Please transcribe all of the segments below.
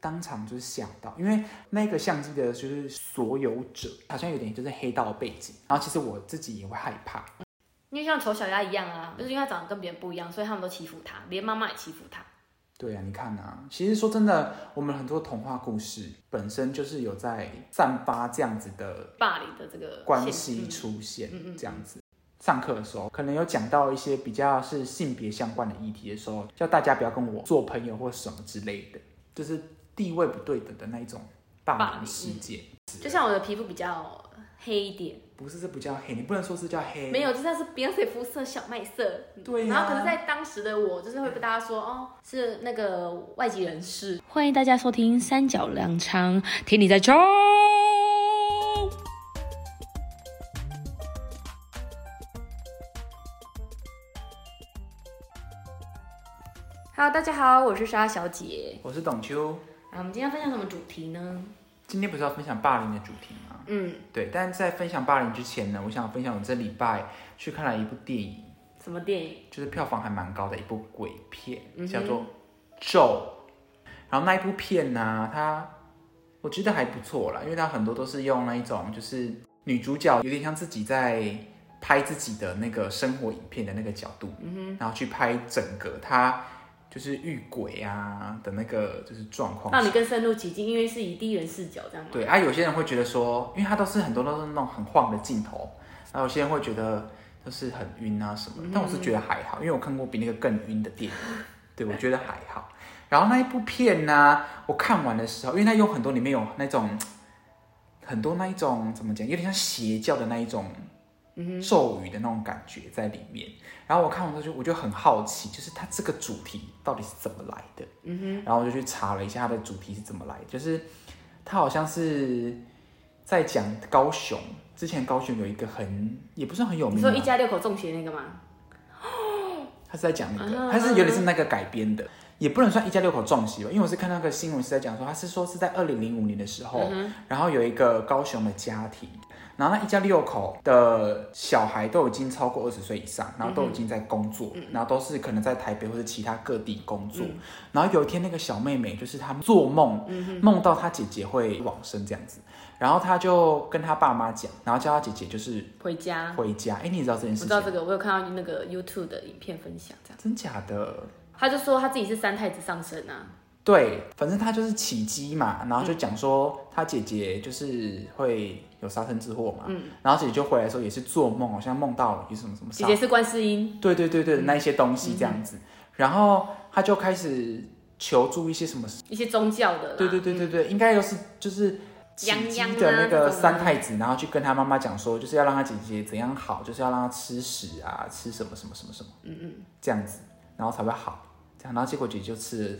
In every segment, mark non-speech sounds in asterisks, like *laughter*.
当场就是吓到，因为那个相机的就是所有者好像有点就是黑道背景，然后其实我自己也会害怕。因为像丑小鸭一样啊，就是因为他长得跟别人不一样，所以他们都欺负他，连妈妈也欺负他。对啊，你看啊，其实说真的，我们很多童话故事本身就是有在散发这样子的霸凌的这个关系出现，这样子。上课的时候可能有讲到一些比较是性别相关的议题的时候，叫大家不要跟我做朋友或什么之类的，就是地位不对等的那一种霸凌事件。就像我的皮肤比较黑一点。不是，这不叫黑，你不能说是叫黑。没有，就像是 Beyonce 肤色小麦色。对然后可是，在当时的我，就是会被大家说，哦，是那个外籍人士。欢迎大家收听三角两场，听你在唱。Hello，大家好，我是莎小姐，我是董秋。啊，我们今天要分享什么主题呢？今天不是要分享霸凌的主题吗？嗯，对。但在分享霸凌之前呢，我想分享我这礼拜去看了一部电影。什么电影？就是票房还蛮高的一部鬼片，叫做《咒》。然后那一部片呢，它我觉得还不错啦，因为它很多都是用那一种，就是女主角有点像自己在拍自己的那个生活影片的那个角度，嗯，然后去拍整个她。就是遇鬼啊的那个就是状况，让你更深入其境，因为是以第一人视角这样。对啊，有些人会觉得说，因为他都是很多都是那种很晃的镜头，然后有些人会觉得就是很晕啊什么，但我是觉得还好，因为我看过比那个更晕的电影，对我觉得还好。然后那一部片呢，我看完的时候，因为它有很多里面有那种很多那一种怎么讲，有点像邪教的那一种。咒语的那种感觉在里面，然后我看完之后就我就很好奇，就是它这个主题到底是怎么来的？嗯哼，然后我就去查了一下它的主题是怎么来的，就是它好像是在讲高雄，之前高雄有一个很也不是很有名，你说一家六口中邪那个吗？*gasps* 他是在讲那个，他是有点是那个改编的，也不能算一家六口撞邪吧，因为我是看那个新闻是在讲说，他是说是在二零零五年的时候，然后有一个高雄的家庭。然后那一家六口的小孩都已经超过二十岁以上，然后都已经在工作，然后都是可能在台北或者其他各地工作。然后有一天，那个小妹妹就是她做梦，梦到她姐姐会往生这样子，然后她就跟她爸妈讲，然后叫她姐姐就是回家回家。哎，你知道这件事？我知道这个，我有看到那个 YouTube 的影片分享，这样真假的？他就说他自己是三太子上身啊。对，反正他就是起机嘛，然后就讲说他姐姐就是会有杀身之祸嘛，嗯，然后姐姐就回来的时候也是做梦，好像梦到有什么什么。姐姐是观世音。对对对对，那一些东西这样子，然后他就开始求助一些什么，一些宗教的。对对对对对，应该又是就是起机的那个三太子，然后去跟他妈妈讲说，就是要让他姐姐怎样好，就是要让他吃屎啊，吃什么什么什么什么，嗯嗯，这样子，然后才会好，这样，然后结果姐姐就吃。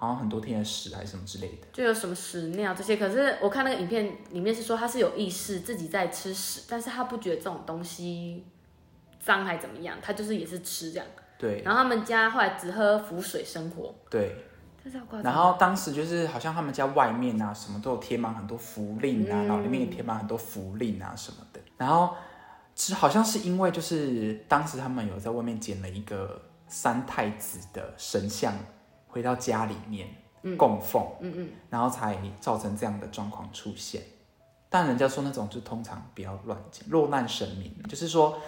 好像很多天的屎还是什么之类的，就有什么屎尿这些。可是我看那个影片里面是说他是有意识自己在吃屎，但是他不觉得这种东西脏还怎么样，他就是也是吃这样。对。然后他们家后来只喝浮水生活。对。然后当时就是好像他们家外面啊什么都有贴满很多符令啊，然后里面也贴满很多符令啊什么的。然后是好像是因为就是当时他们有在外面捡了一个三太子的神像。回到家里面供奉，嗯嗯，然后才造成这样的状况出现。但人家说那种就通常不要乱讲，落难神明，就是说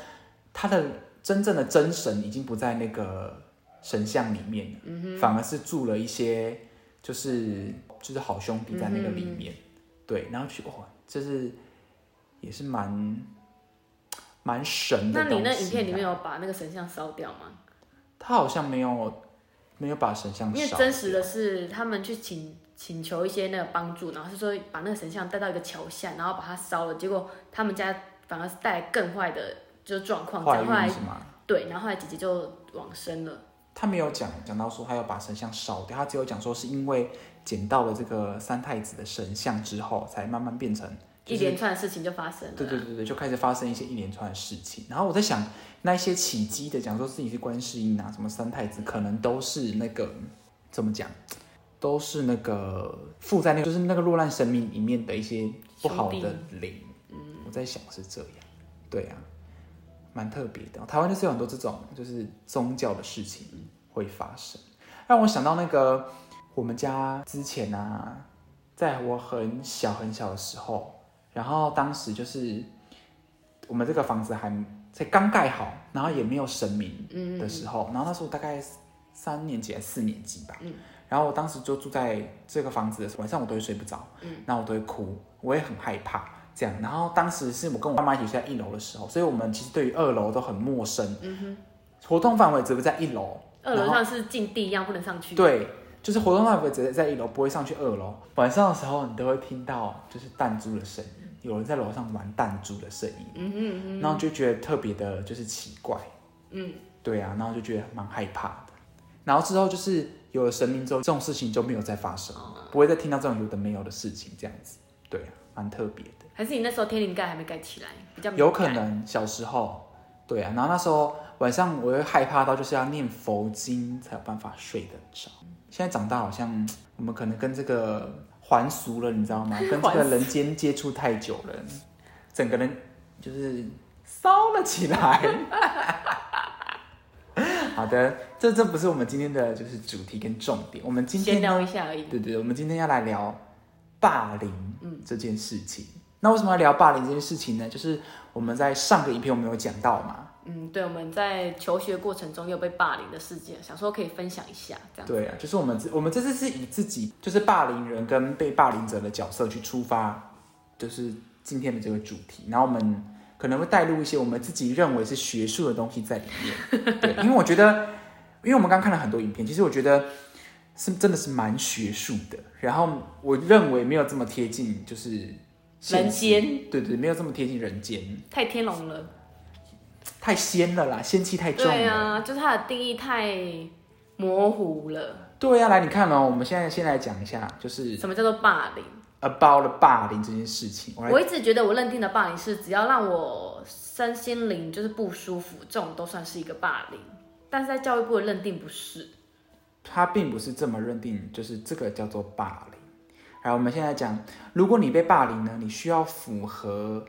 他的真正的真神已经不在那个神像里面了，反而是住了一些就是就是好兄弟在那个里面。对，然后去哇，就是也是蛮蛮神的。那你那影片里面有把那个神像烧掉吗？他好像没有。没有把神像，因为真实的是他们去请请求一些那个帮助，然后是说把那个神像带到一个桥下，然后把它烧了，结果他们家反而是带来更坏的就状况，后来对，然后后来姐姐就往生了。他没有讲讲到说他要把神像烧掉，他只有讲说是因为捡到了这个三太子的神像之后，才慢慢变成。一连串的事情就发生了，对对对对，就开始发生一些一连串的事情。然后我在想，那些起机的讲说自己是观世音啊，什么三太子，可能都是那个怎么讲，都是那个附在那个就是那个落难神明里面的一些不好的灵。嗯，我在想是这样，对啊，蛮特别的。台湾就是有很多这种就是宗教的事情会发生，让我想到那个。我们家之前啊，在我很小很小的时候，然后当时就是我们这个房子还才刚盖好，然后也没有神明的时候，然后那时候大概三年级还是四年级吧，然后我当时就住在这个房子的时候，晚上我都会睡不着，然后我都会哭，我也很害怕这样。然后当时是我跟我妈妈一起睡在一楼的时候，所以我们其实对于二楼都很陌生，活动范围只会在一楼，二楼像是禁地一样不能上去。对，就是活动范围只在一楼，不会上去二楼。晚上的时候你都会听到就是弹珠的声音，有人在楼上玩弹珠的声音，嗯哼嗯，然后就觉得特别的就是奇怪，嗯，对啊，然后就觉得蛮害怕的。然后之后就是有了神明之后，这种事情就没有再发生，不会再听到这种有的没有的事情，这样子，对啊，蛮特别的。还是你那时候天灵盖还没盖起来，比较有可能小时候，对啊。然后那时候晚上我会害怕到就是要念佛经才有办法睡得着。现在长大好像我们可能跟这个还俗了，你知道吗？跟这个人间接触太久了，整个人就是烧了起来。*laughs* 好的，这这不是我们今天的就是主题跟重点。我们今天先聊一下而已。对对，我们今天要来聊霸凌嗯这件事情。那为什么要聊霸凌这件事情呢？就是我们在上个影片我们有讲到嘛。嗯，对，我们在求学过程中有被霸凌的事件，想说可以分享一下这样。对啊，就是我们我们这次是以自己就是霸凌人跟被霸凌者的角色去出发，就是今天的这个主题。然后我们。可能会带入一些我们自己认为是学术的东西在里面，*laughs* 对，因为我觉得，因为我们刚看了很多影片，其实我觉得是真的是蛮学术的。然后我认为没有这么贴近，就是人间，对对，没有这么贴近人间，太天龙了，太仙了啦，仙气太重了。对啊，就是它的定义太模糊了。对啊，来你看哦，我们现在先来讲一下，就是什么叫做霸凌。about 了霸凌这件事情，我一直觉得我认定的霸凌是只要让我身心灵就是不舒服，这种都算是一个霸凌。但是在教育部的认定不是，他并不是这么认定，就是这个叫做霸凌。好，我们现在讲，如果你被霸凌呢，你需要符合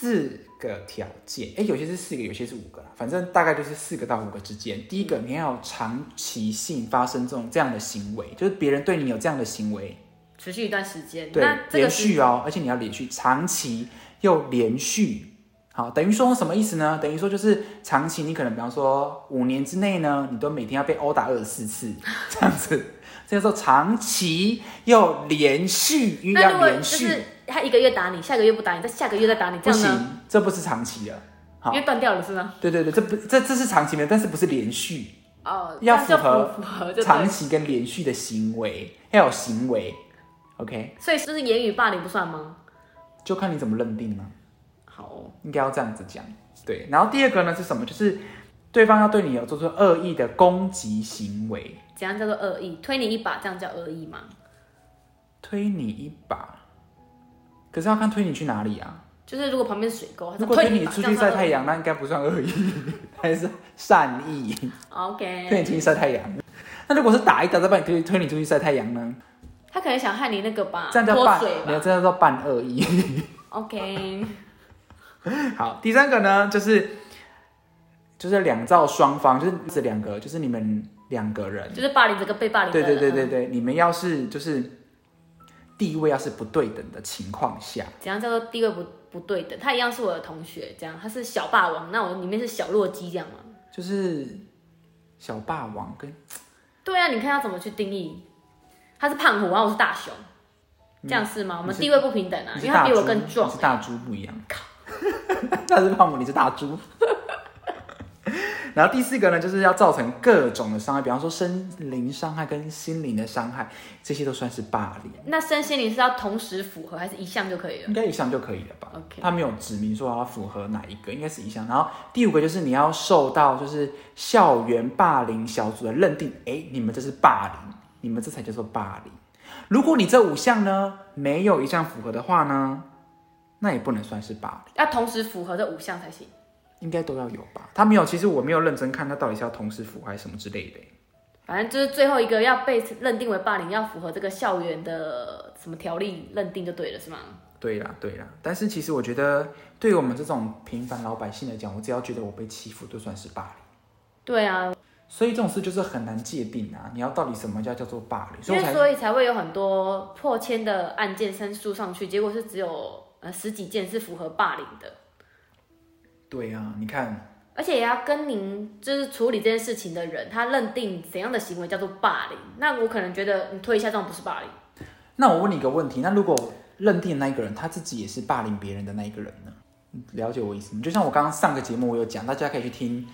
四个条件，哎，有些是四个，有些是五个反正大概就是四个到五个之间。第一个，你要长期性发生这种这样的行为，就是别人对你有这样的行为。持续一段时间，对，连续哦，而且你要连续，长期又连续，好，等于说什么意思呢？等于说就是长期，你可能比方说五年之内呢，你都每天要被殴打二十四次，*laughs* 这样子，这叫做长期又连续，要连续，他一个月打你，下个月不打你，再下个月再打你，这样不行，这不是长期的，好，因为断掉了是吗？对对对，这不这这是长期的，但是不是连续哦，要符合符合长期跟连续的行为，要有行为。OK，所以就是言语霸凌不算吗？就看你怎么认定呢？好，应该要这样子讲。对，然后第二个呢是什么？就是对方要对你有做出恶意的攻击行为。怎样叫做恶意？推你一把，这样叫恶意吗？推你一把，可是要看推你去哪里啊？就是如果旁边水沟，如果推你出去晒太阳，那应该不算恶意，还是善意？*laughs* OK，推你出去晒太阳。那如果是打一打再把你推推你出去晒太阳呢？他可能想害你那个吧，这样叫半，没有，这叫做半恶意。OK，*laughs* 好，第三个呢，就是就是两造双方，就是这两个，就是你们两个人，就是霸凌这个被霸凌。对对对对对，你们要是就是地位要是不对等的情况下，怎样叫做地位不不对等？他一样是我的同学，这样他是小霸王，那我里面是小弱鸡，这样吗？就是小霸王跟对啊，你看要怎么去定义？他是胖虎，然后我是大熊，这样是吗？我们地位不平等啊，因为他比我更壮。是大猪不一样。靠，*laughs* 他是胖虎，你是大猪。然后第四个呢，就是要造成各种的伤害，比方说身灵伤害跟心灵的伤害，这些都算是霸凌。那身心灵是要同时符合，还是一项就可以了？应该一项就可以了吧？OK，他没有指明说要符合哪一个，应该是一项。然后第五个就是你要受到就是校园霸凌小组的认定，哎，你们这是霸凌。你们这才叫做霸凌。如果你这五项呢没有一项符合的话呢，那也不能算是霸凌。要同时符合这五项才行。应该都要有吧？他没有，其实我没有认真看他到底是要同时符合还是什么之类的。反正就是最后一个要被认定为霸凌，要符合这个校园的什么条例认定就对了，是吗？对啦，对啦。但是其实我觉得，对于我们这种平凡老百姓来讲，我只要觉得我被欺负，就算是霸凌。对啊。所以这种事就是很难界定啊！你要到底什么叫叫做霸凌？所以所以才会有很多破千的案件申诉上去，结果是只有呃十几件是符合霸凌的。对啊，你看，而且也要跟您就是处理这件事情的人，他认定怎样的行为叫做霸凌。那我可能觉得你推一下这种不是霸凌。那我问你一个问题，那如果认定那一个人他自己也是霸凌别人的那一个人呢？了解我意思吗？就像我刚刚上个节目我有讲，大家可以去听。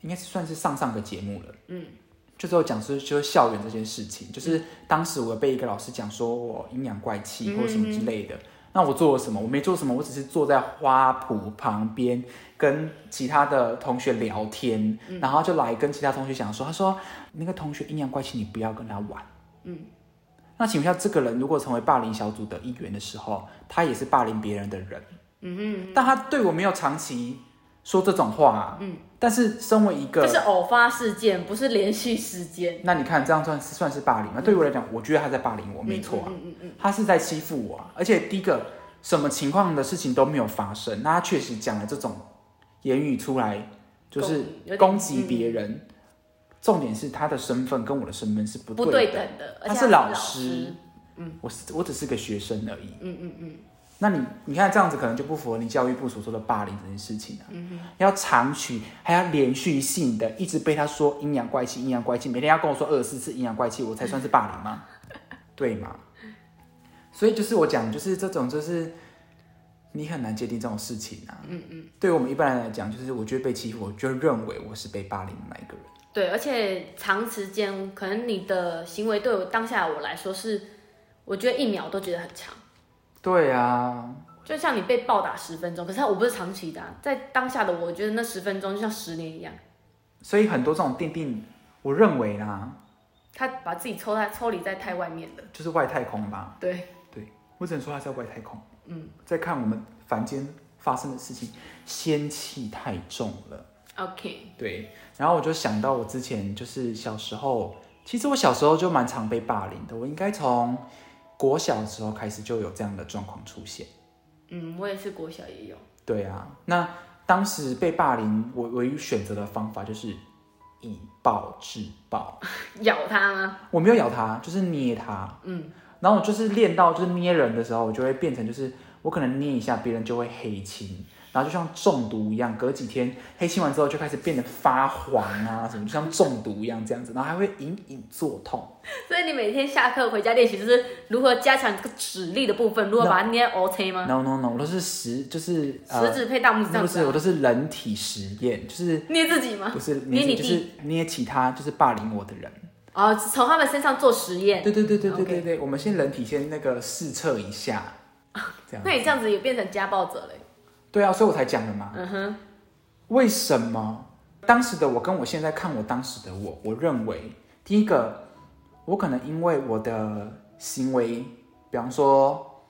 应该是算是上上个节目了，嗯，就是有讲是就是校园这件事情，就是当时我被一个老师讲说我阴阳怪气或者什么之类的，那我做了什么？我没做什么，我只是坐在花圃旁边跟其他的同学聊天，然后就来跟其他同学讲说，他说那个同学阴阳怪气，你不要跟他玩，嗯，那请问一下，这个人如果成为霸凌小组的一员的时候，他也是霸凌别人的人，嗯哼，但他对我没有长期。说这种话，嗯，但是身为一个，这是偶发事件，不是连续事件。那你看这样算是算是霸凌吗？对于我来讲，我觉得他在霸凌我，没错啊，嗯嗯嗯，他是在欺负我啊。而且第一个，什么情况的事情都没有发生，那他确实讲了这种言语出来，就是攻击别人。重点是他的身份跟我的身份是不对等的，他是老师，嗯，我是我只是个学生而已，嗯嗯嗯。那你你看这样子可能就不符合你教育部所说的霸凌这件事情啊。嗯要长期还要连续性的一直被他说阴阳怪气，阴阳怪气，每天要跟我说二十四次阴阳怪气，我才算是霸凌吗？对吗？所以就是我讲，就是这种就是你很难界定这种事情啊。嗯嗯。对于我们一般人来讲，就是我觉得被欺负，我就认为我是被霸凌的那一个人。对，而且长时间可能你的行为对我当下我来说是，我觉得一秒都觉得很长。对啊，就像你被暴打十分钟，可是我不是长期的，在当下的我觉得那十分钟就像十年一样。所以很多这种定定，我认为啦，他把自己抽在抽离在太外面的，就是外太空吧？对对，我只能说他在外太空。嗯，在看我们凡间发生的事情，仙气太重了。OK，对，然后我就想到我之前就是小时候，其实我小时候就蛮常被霸凌的，我应该从。国小的时候开始就有这样的状况出现，嗯，我也是国小也有。对啊，那当时被霸凌，我唯一选择的方法就是以暴制暴，*laughs* 咬他吗？我没有咬他，就是捏他。嗯，然后我就是练到就是捏人的时候，我就会变成就是我可能捏一下，别人就会黑青。然后就像中毒一样，隔几天黑清完之后就开始变得发黄啊，什么就像中毒一样这样子，然后还会隐隐作痛。所以你每天下课回家练习，就是如何加强这个指力的部分，如何把它捏 OK 吗？No No No，我都是实就是食指配大拇指这样子。不是，我都是人体实验，就是捏自己吗？不是捏你就是捏其他就是霸凌我的人。哦，从他们身上做实验。对对对对对对对，我们先人体先那个试测一下，这样。那你这样子也变成家暴者嘞？对啊，所以我才讲的嘛。嗯哼。为什么当时的我跟我现在看我当时的我，我认为第一个，我可能因为我的行为，比方说，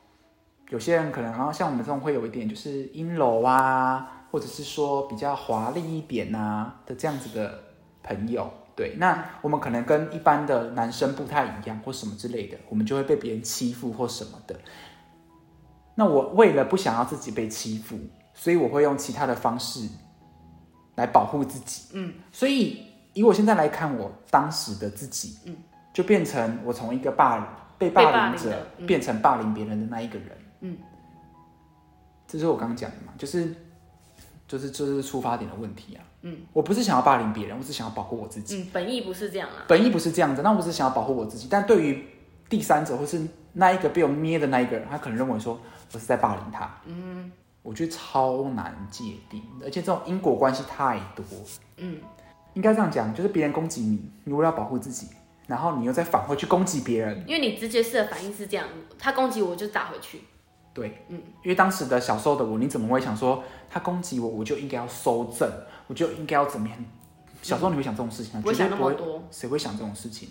有些人可能然后像我们这种会有一点就是阴柔啊，或者是说比较华丽一点啊的这样子的朋友，对，那我们可能跟一般的男生不太一样或什么之类的，我们就会被别人欺负或什么的。那我为了不想要自己被欺负，所以我会用其他的方式来保护自己。嗯，所以以我现在来看，我当时的自己，嗯，就变成我从一个霸被霸凌者变成霸凌别人的那一个人。嗯，这是我刚刚讲的嘛，就是就是这是出发点的问题啊。嗯，我不是想要霸凌别人，我只想要保护我自己。嗯，本意不是这样啊。本意不是这样子，那我是想要保护我自己。但对于第三者或是那一个被我捏的那一个人，他可能认为说。我是在霸凌他，嗯，我觉得超难界定，而且这种因果关系太多，嗯，应该这样讲，就是别人攻击你，你为了保护自己，然后你又再返回去攻击别人，因为你直觉式的反应是这样，他攻击我就打回去，对，嗯，因为当时的小时候的我，你怎么会想说他攻击我，我就应该要收正，我就应该要怎么样？小时候你会想这种事情吗？不会想那么多，谁会想这种事情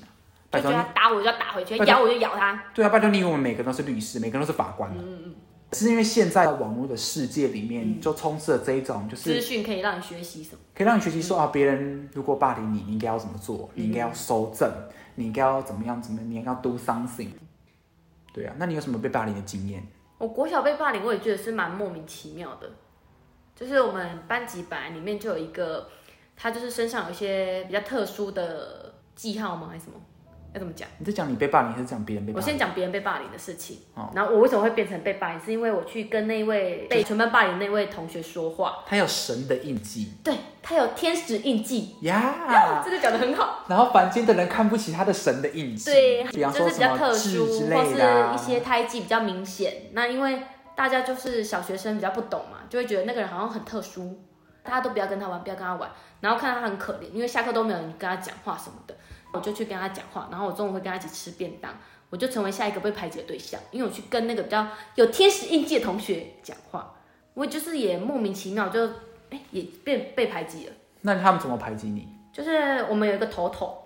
呢？拜托，打我就要打回去，咬我就咬他，对啊，拜托你以为我们每个都是律师，每个人都是法官嗯嗯。是因为现在网络的世界里面就充斥了这一种，就是资讯可以让你学习什么？可以让你学习说啊，别人如果霸凌你，你应该要怎么做？你应该要收正，你应该要怎么样？怎么？你应该要 do something。对啊，那你有什么被霸凌的经验？我国小被霸凌，我也觉得是蛮莫名其妙的。就是我们班级本来里面就有一个。他就是身上有一些比较特殊的记号吗？还是什么？要怎么讲？你在讲你被霸凌，还是讲别人被霸我凌？先讲别人被霸凌的事情。哦然后我为什么会变成被霸凌，是因为我去跟那位被全班霸凌那位同学说话，他有神的印记对他有天使印记，呀 *laughs* 这个讲的很好。然后凡间的人看不起他的神的印记，对，比方就是比较特殊，之或是的啊、一些胎记比较明显。那因为大家就是小学生比较不懂嘛，就会觉得那个人好像很特殊，大家都不要跟他玩，不要跟他玩。然后看到他很可怜，因为下课都没有人跟他讲话什么的，我就去跟他讲话。然后我中午会跟他一起吃便当，我就成为下一个被排挤的对象，因为我去跟那个比较有天使印记的同学讲话，我就是也莫名其妙就哎也被被排挤了。那他们怎么排挤你？就是我们有一个头头，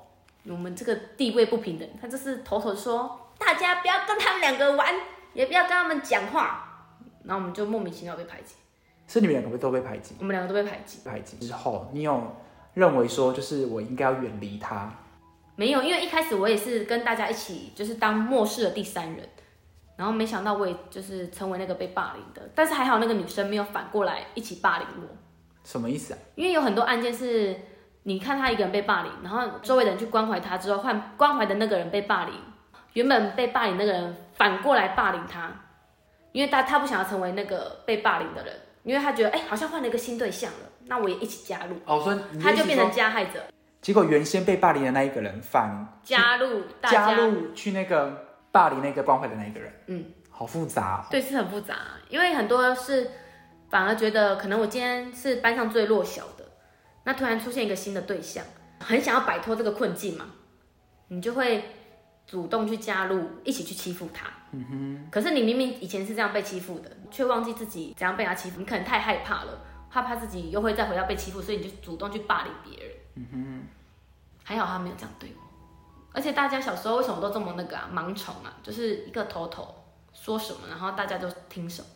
我们这个地位不平等，他就是头头说大家不要跟他们两个玩，也不要跟他们讲话，然后我们就莫名其妙被排挤，是你们两个都被排挤？我们两个都被排挤。排挤之后，你有认为说，就是我应该要远离他？没有，因为一开始我也是跟大家一起，就是当漠视的第三人，然后没想到我也就是成为那个被霸凌的，但是还好那个女生没有反过来一起霸凌我，什么意思啊？因为有很多案件是，你看他一个人被霸凌，然后周围的人去关怀他之后，换关怀的那个人被霸凌，原本被霸凌那个人反过来霸凌他，因为他他不想要成为那个被霸凌的人，因为他觉得哎、好像换了一个新对象了，那我也一起加入，哦，所以你的他就变成说加害者，结果原先被霸凌的那一个人反加入大加，入去那个霸凌那个关怀的那一个人，嗯，好复杂、哦。对，是很复杂，因为很多是反而觉得可能我今天是班上最弱小的，那突然出现一个新的对象，很想要摆脱这个困境嘛，你就会主动去加入，一起去欺负他。嗯哼。可是你明明以前是这样被欺负的，却忘记自己怎样被他欺负，你可能太害怕了，害怕自己又会再回到被欺负，所以你就主动去霸凌别人。嗯哼。还好他没有这样对我，而且大家小时候为什么都这么那个啊，盲从啊，就是一个头头说什么，然后大家就听什么。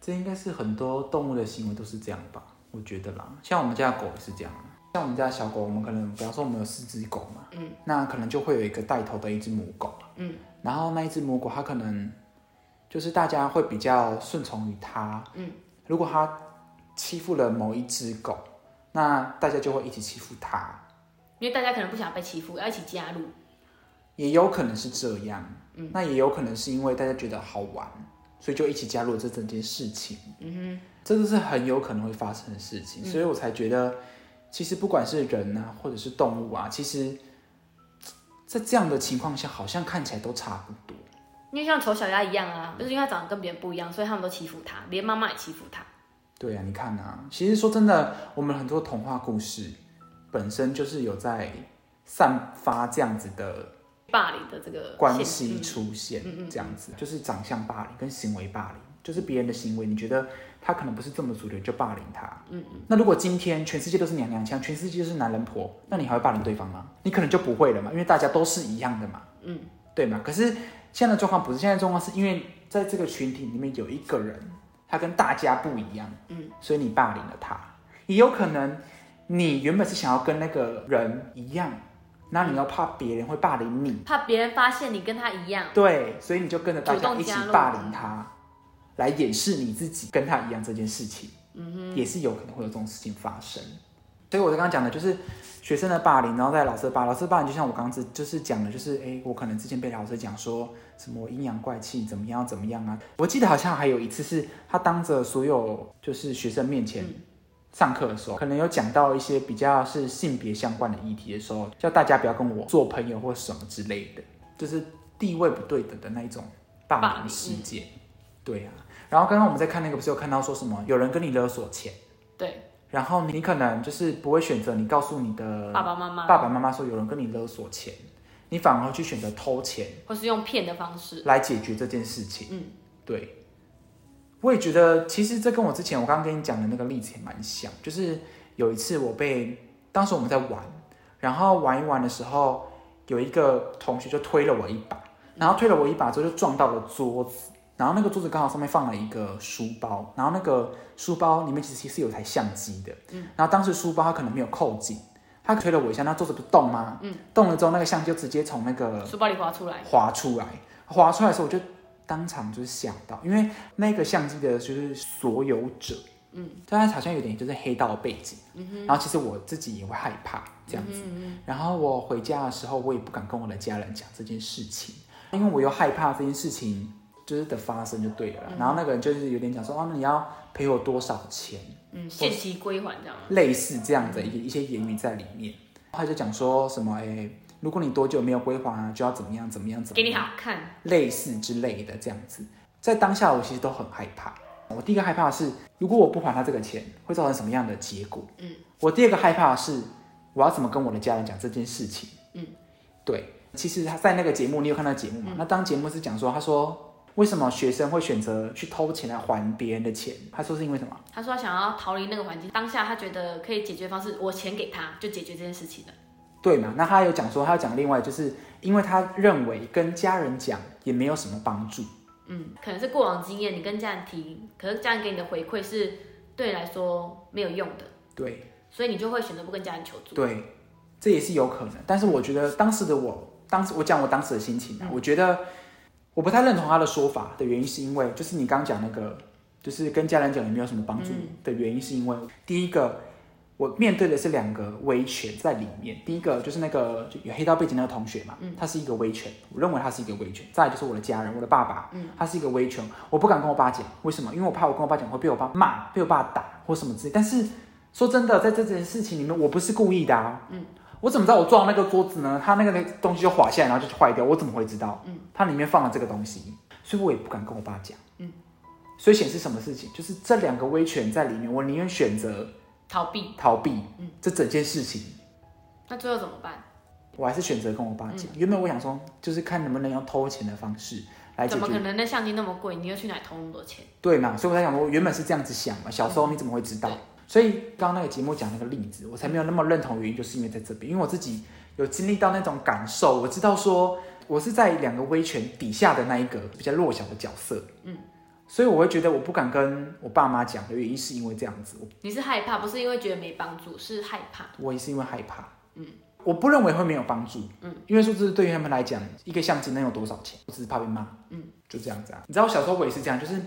这应该是很多动物的行为都是这样吧？我觉得啦，像我们家的狗也是这样啊。像我们家的小狗，我们可能比方说我们有四只狗嘛，嗯，那可能就会有一个带头的一只母狗，嗯，然后那一只母狗它可能就是大家会比较顺从于它，嗯，如果它欺负了某一只狗，那大家就会一起欺负它，因为大家可能不想被欺负，要一起加入。也有可能是这样，嗯，那也有可能是因为大家觉得好玩，所以就一起加入了这整件事情，嗯哼，这都是很有可能会发生的事情，所以我才觉得，其实不管是人啊，或者是动物啊，其实，在这样的情况下，好像看起来都差不多。因为像丑小鸭一样啊，就是因为它长得跟别人不一样，所以他们都欺负它，连妈妈也欺负它。对啊，你看啊，其实说真的，我们很多童话故事本身就是有在散发这样子的霸凌的这个关系嗯出现，这样子就是长相霸凌跟行为霸凌，就是别人的行为，你觉得他可能不是这么主流，就霸凌他。嗯嗯。那如果今天全世界都是娘娘腔，全世界都是男人婆，那你还会霸凌对方吗？你可能就不会了嘛，因为大家都是一样的嘛。嗯，对嘛。可是现在的状况不是，现在状况是因为在这个群体里面有一个人，他跟大家不一样，嗯，所以你霸凌了他，也有可能你原本是想要跟那个人一样，那你要怕别人会霸凌你。怕别人发现你跟他一样。对，所以你就跟着大家一起霸凌他，来掩饰你自己跟他一样这件事情。嗯哼，也是有可能会有这种事情发生。所以我刚刚讲的就是学生的霸凌，然后在老师的霸凌，老师的霸凌就像我刚刚只就是讲的，就是哎，我可能之前被老师讲说什么我阴阳怪气怎么样怎么样啊。我记得好像还有一次是他当着所有就是学生面前。上课的时候，可能有讲到一些比较是性别相关的议题的时候，叫大家不要跟我做朋友或什么之类的，就是地位不对等的那一种霸凌事件。对啊，然后刚刚我们在看那个，不是有看到说什么有人跟你勒索钱，对，然后你可能就是不会选择你告诉你的爸爸妈妈，爸爸妈妈说有人跟你勒索钱，你反而会去选择偷钱或是用骗的方式。来解决这件事情。嗯，对，我也觉得其实这跟我之前我刚刚跟你讲的那个例子也蛮像，就是有一次我被当时我们在玩，然后玩一玩的时候，有一个同学就推了我一把，然后推了我一把之后就撞到了桌子。然后那个桌子刚好上面放了一个书包，然后那个书包里面其实是有台相机的，嗯，然后当时书包它可能没有扣紧，他推了我一下，那桌子不动吗？嗯，动了之后那个相机就直接从那个书包里滑出来，滑出来，滑出来的时候我就当场就是吓到，因为那个相机的就是所有者嗯，但他好像有点就是黑道背景，嗯然后其实我自己也会害怕这样子，嗯然后我回家的时候，我也不敢跟我的家人讲这件事情，因为我又害怕这件事情就是的发生就对了，然后那个人就是有点讲说，哦，那你要赔我多少钱？嗯，限期归还这样。类似这样的一一些言语在里面，他就讲说什么，哎，如果你多久没有归还啊，就要怎么样怎么样怎么给你好看，类似之类的这样子，在当下我其实都很害怕。我第一个害怕的是，如果我不还他这个钱，会造成什么样的结果？嗯，我第二个害怕的是，我要怎么跟我的家人讲这件事情？嗯，对，其实他在那个节目，你有看到节目吗？那当节目是讲说，他说为什么学生会选择去偷钱来还别人的钱？他说是因为什么？他说他想要逃离那个环境，当下他觉得可以解决方式，我钱给他就解决这件事情了。对嘛？那他有讲说，他要讲另外，就是因为他认为跟家人讲也没有什么帮助。嗯，可能是过往经验，你跟家人提，可是家人给你的回馈是对你来说没有用的。对，所以你就会选择不跟家人求助。对，这也是有可能。但是我觉得当时的我，当时我讲我当时的心情啊，我觉得我不太认同他的说法的原因，是因为就是你刚讲那个，就是跟家人讲也没有什么帮助的原因，是因为第一个。我面对的是两个威权在里面，第一个就是那个有黑道背景那个同学嘛，他是一个威权，我认为他是一个威权。再就是我的家人，我的爸爸，嗯他是一个威权，我不敢跟我爸讲，为什么？因为我怕我跟我爸讲会被我爸骂，被我爸打或什么之类。但是说真的，在这件事情里面，我不是故意的啊，嗯，我怎么知道我撞那个桌子呢？他那个那东西就滑下来，然后就坏掉，我怎么会知道？嗯，它里面放了这个东西，所以我也不敢跟我爸讲，嗯，所以显示什么事情？就是这两个威权在里面，我宁愿选择。逃避，逃避，嗯，这整件事情，那最后怎么办？我还是选择跟我爸讲。原本我想说，就是看能不能用偷钱的方式来解决。怎么可能？那相机那么贵，你又去哪偷那么多钱？对嘛？所以我在想，我原本是这样子想嘛。小时候你怎么会知道？所以刚刚那个节目讲那个例子，我才没有那么认同。原因就是因为在这边，因为我自己有经历到那种感受，我知道说我是在两个威权底下的那一个比较弱小的角色。嗯。所以我会觉得我不敢跟我爸妈讲的原因是因为这样子。你是害怕，不是因为觉得没帮助，是害怕。我也是因为害怕。嗯，我不认为会没有帮助。嗯，因为说这是对于他们来讲，一个相机能有多少钱？我只是怕被骂。嗯，就这样子啊。你知道我小时候我也是这样，就是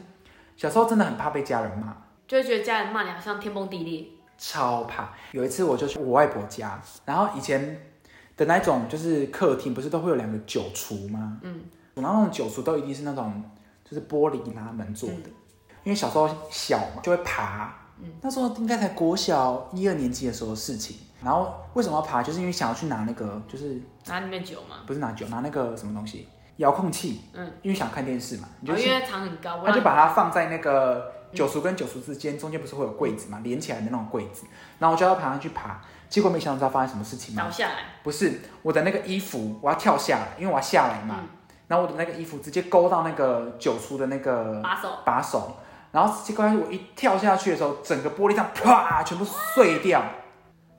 小时候真的很怕被家人骂，就会觉得家人骂你好像天崩地裂，超怕。有一次我就去我外婆家，然后以前的那种就是客厅不是都会有两个酒橱吗？嗯，然后那种酒橱都一定是那种。是玻璃拉门做的，因为小时候小嘛，就会爬。嗯，那时候应该才国小一二年级的时候的事情。然后为什么要爬？就是因为想要去拿那个，就是拿里面酒嘛？不是拿酒，拿那个什么东西，遥控器。嗯，因为想看电视嘛。就因为藏很高，他就把它放在那个九叔跟九叔之间，中间不是会有柜子嘛，连起来的那种柜子。然后我就要爬上去爬，结果没想到知道发生什么事情吗？倒下来。不是我的那个衣服，我要跳下来，因为我要下来嘛。然后我的那个衣服直接勾到那个九叔的那个把手，把手，然后结果我一跳下去的时候，整个玻璃上啪全部碎掉，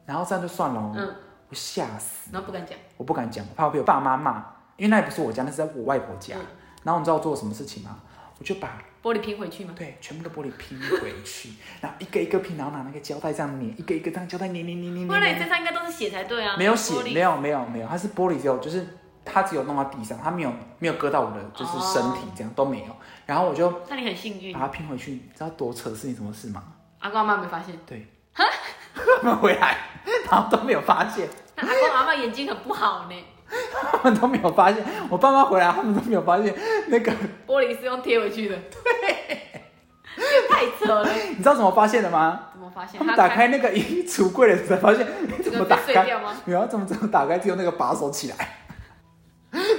然后这样就算了，嗯，我吓死，然后不敢讲，我不敢讲，怕被我爸妈骂，因为那也不是我家，那是在我外婆家。然后你知道我做了什么事情吗？我就把玻璃拼回去吗？对，全部的玻璃拼回去，*laughs* 然后一个一个拼，然后拿那个胶带这样粘，一个一个这样胶带粘粘粘粘。玻璃身上应该都是血才对啊，没有血，没有没有没有，它是玻璃只有就是。他只有弄到地上，他没有没有割到我的就是身体，这样都没有。然后我就，那你很幸运，把它拼回去。你知道多扯是你什么事吗？阿公阿妈没发现。对，他们回来，然后都没有发现。阿公阿妈眼睛很不好呢，他们都没有发现。我爸妈回来，他们都没有发现那个玻璃是用贴回去的。对，太扯了。你知道怎么发现的吗？怎么发现？他们打开那个衣橱柜的时候，发现怎么打开？你要怎么怎么打开？只有那个把手起来。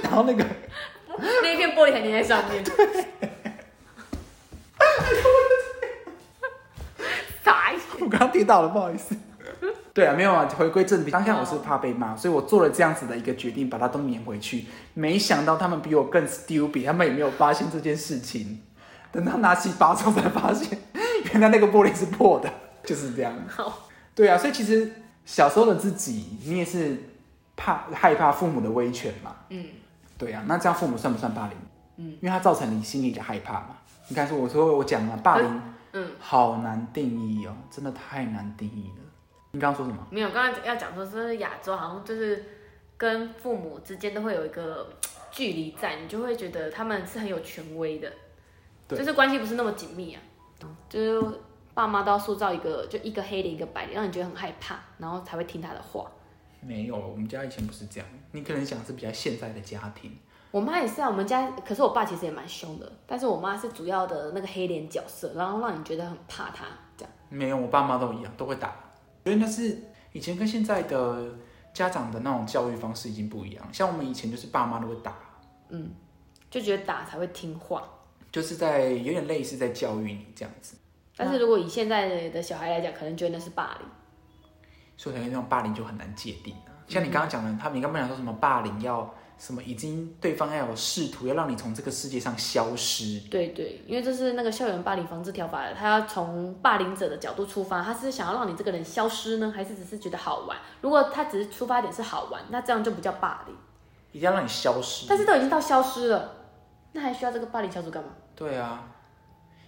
然后那个 *laughs* 那一片玻璃还粘在上面？*laughs* *laughs* 我刚刚听到了，不好意思。对啊，没有啊，回归正题。当下我是怕被骂，所以我做了这样子的一个决定，把它都粘回去。没想到他们比我更 stupid，他们也没有发现这件事情。等他拿起把手才发现，原来那个玻璃是破的，就是这样。好，对啊，所以其实小时候的自己，你也是。怕害怕父母的威权嘛？嗯，对呀，那这样父母算不算霸凌？嗯，因为他造成你心里的害怕嘛。你看，说我说我讲了霸凌，嗯，好难定义哦，真的太难定义了。你刚刚说什么？没有，刚刚要讲说是亚洲，好像就是跟父母之间都会有一个距离在，你就会觉得他们是很有权威的，就是关系不是那么紧密啊，就是爸妈都要塑造一个就一个黑脸一个白脸，让你觉得很害怕，然后才会听他的话。没有，我们家以前不是这样。你可能想是比较现在的家庭。我妈也是啊，我们家，可是我爸其实也蛮凶的，但是我妈是主要的那个黑脸角色，然后让你觉得很怕他这样。没有，我爸妈都一样，都会打。因为那是以前跟现在的家长的那种教育方式已经不一样。像我们以前就是爸妈都会打，嗯，就觉得打才会听话，就是在有点类似在教育你这样子。但是如果以现在的小孩来讲，可能觉得那是霸凌。所以那种霸凌就很难界定啊。像你刚刚讲的，他们你刚刚讲说什么霸凌要什么，已经对方要有试图要让你从这个世界上消失。对对，因为这是那个校园霸凌防治条法，他要从霸凌者的角度出发，他是想要让你这个人消失呢，还是只是觉得好玩？如果他只是出发点是好玩，那这样就不叫霸凌，一定要让你消失。但是都已经到消失了，那还需要这个霸凌小组干嘛？对啊。